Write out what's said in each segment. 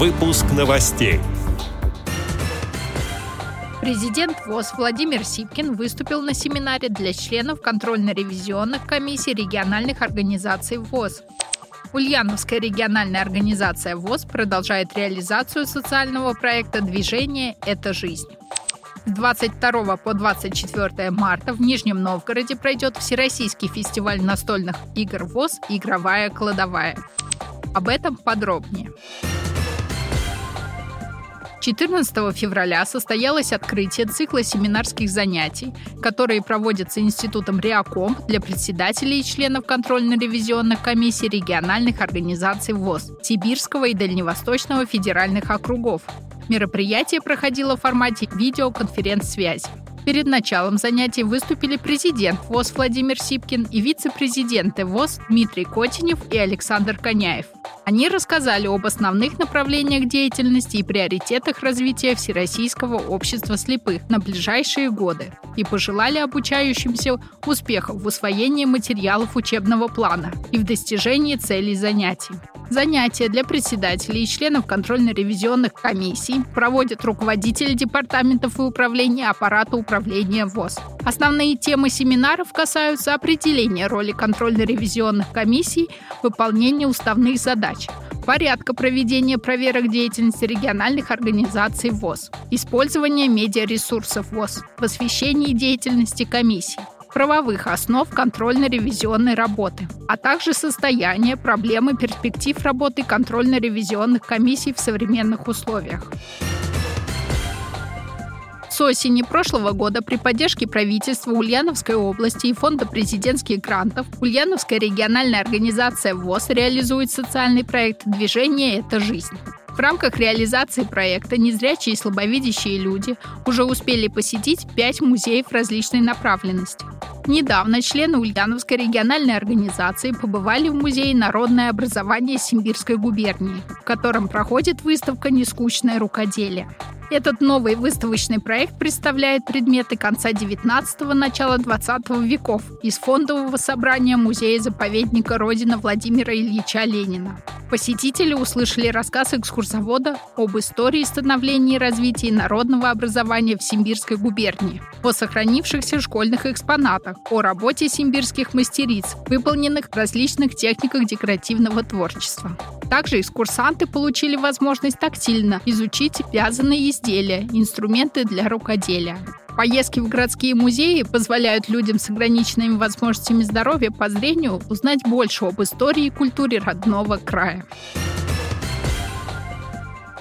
Выпуск новостей. Президент ВОЗ Владимир Сипкин выступил на семинаре для членов контрольно-ревизионных комиссий региональных организаций ВОЗ. Ульяновская региональная организация ВОЗ продолжает реализацию социального проекта «Движение – это жизнь». С 22 по 24 марта в Нижнем Новгороде пройдет Всероссийский фестиваль настольных игр ВОЗ «Игровая кладовая». Об этом подробнее. 14 февраля состоялось открытие цикла семинарских занятий, которые проводятся Институтом Реаком для председателей и членов контрольно-ревизионных комиссий региональных организаций ВОЗ Сибирского и Дальневосточного федеральных округов. Мероприятие проходило в формате видеоконференц-связи. Перед началом занятий выступили президент ВОЗ Владимир Сипкин и вице-президенты ВОЗ Дмитрий Котенев и Александр Коняев – они рассказали об основных направлениях деятельности и приоритетах развития Всероссийского общества слепых на ближайшие годы и пожелали обучающимся успехов в усвоении материалов учебного плана и в достижении целей занятий. Занятия для председателей и членов контрольно-ревизионных комиссий проводят руководители департаментов и управления аппарата управления ВОЗ. Основные темы семинаров касаются определения роли контрольно-ревизионных комиссий в выполнении уставных задач, порядка проведения проверок деятельности региональных организаций ВОЗ, использования медиаресурсов ВОЗ в освещении деятельности комиссий, правовых основ контрольно-ревизионной работы, а также состояние, проблемы, перспектив работы контрольно-ревизионных комиссий в современных условиях. С осени прошлого года при поддержке правительства Ульяновской области и Фонда президентских грантов Ульяновская региональная организация ВОЗ реализует социальный проект «Движение – это жизнь». В рамках реализации проекта незрячие и слабовидящие люди уже успели посетить пять музеев различной направленности. Недавно члены Ульяновской региональной организации побывали в Музее народное образование Симбирской губернии, в котором проходит выставка «Нескучное рукоделие». Этот новый выставочный проект представляет предметы конца 19-го, начала 20 веков из фондового собрания музея-заповедника Родина Владимира Ильича Ленина. Посетители услышали рассказ экскурсовода об истории становления и развития народного образования в Симбирской губернии, о сохранившихся школьных экспонатах, о работе симбирских мастериц, выполненных в различных техниках декоративного творчества. Также экскурсанты получили возможность тактильно изучить вязаные изделия, инструменты для рукоделия. Поездки в городские музеи позволяют людям с ограниченными возможностями здоровья по зрению узнать больше об истории и культуре родного края.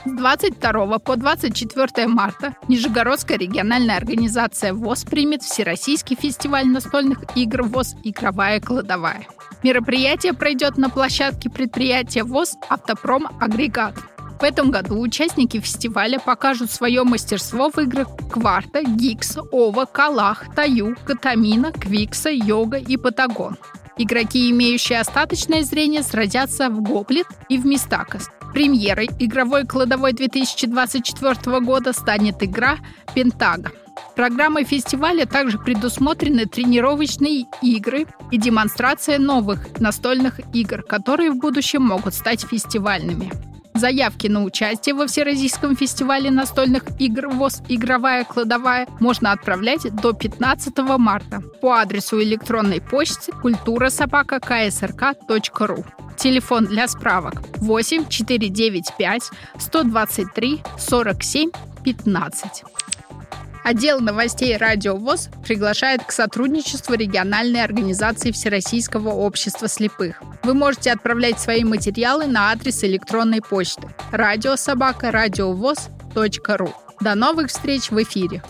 С 22 по 24 марта Нижегородская региональная организация ВОЗ примет Всероссийский фестиваль настольных игр ВОЗ «Игровая кладовая». Мероприятие пройдет на площадке предприятия ВОЗ «Автопром Агрегат». В этом году участники фестиваля покажут свое мастерство в играх Кварта, Гикс, Ова, Калах, Таю, Катамина, Квикса, Йога и Патагон. Игроки, имеющие остаточное зрение, сразятся в Гоблет и в Мистакос. Премьерой игровой кладовой 2024 года станет игра «Пентага». Программой фестиваля также предусмотрены тренировочные игры и демонстрация новых настольных игр, которые в будущем могут стать фестивальными. Заявки на участие во Всероссийском фестивале настольных игр ВОЗ «Игровая кладовая» можно отправлять до 15 марта по адресу электронной почты культура. Телефон для справок 8 495 123 47 15. Отдел новостей «Радио ВОЗ» приглашает к сотрудничеству региональной организации Всероссийского общества слепых. Вы можете отправлять свои материалы на адрес электронной почты радиособака радиовоз.ру. До новых встреч в эфире!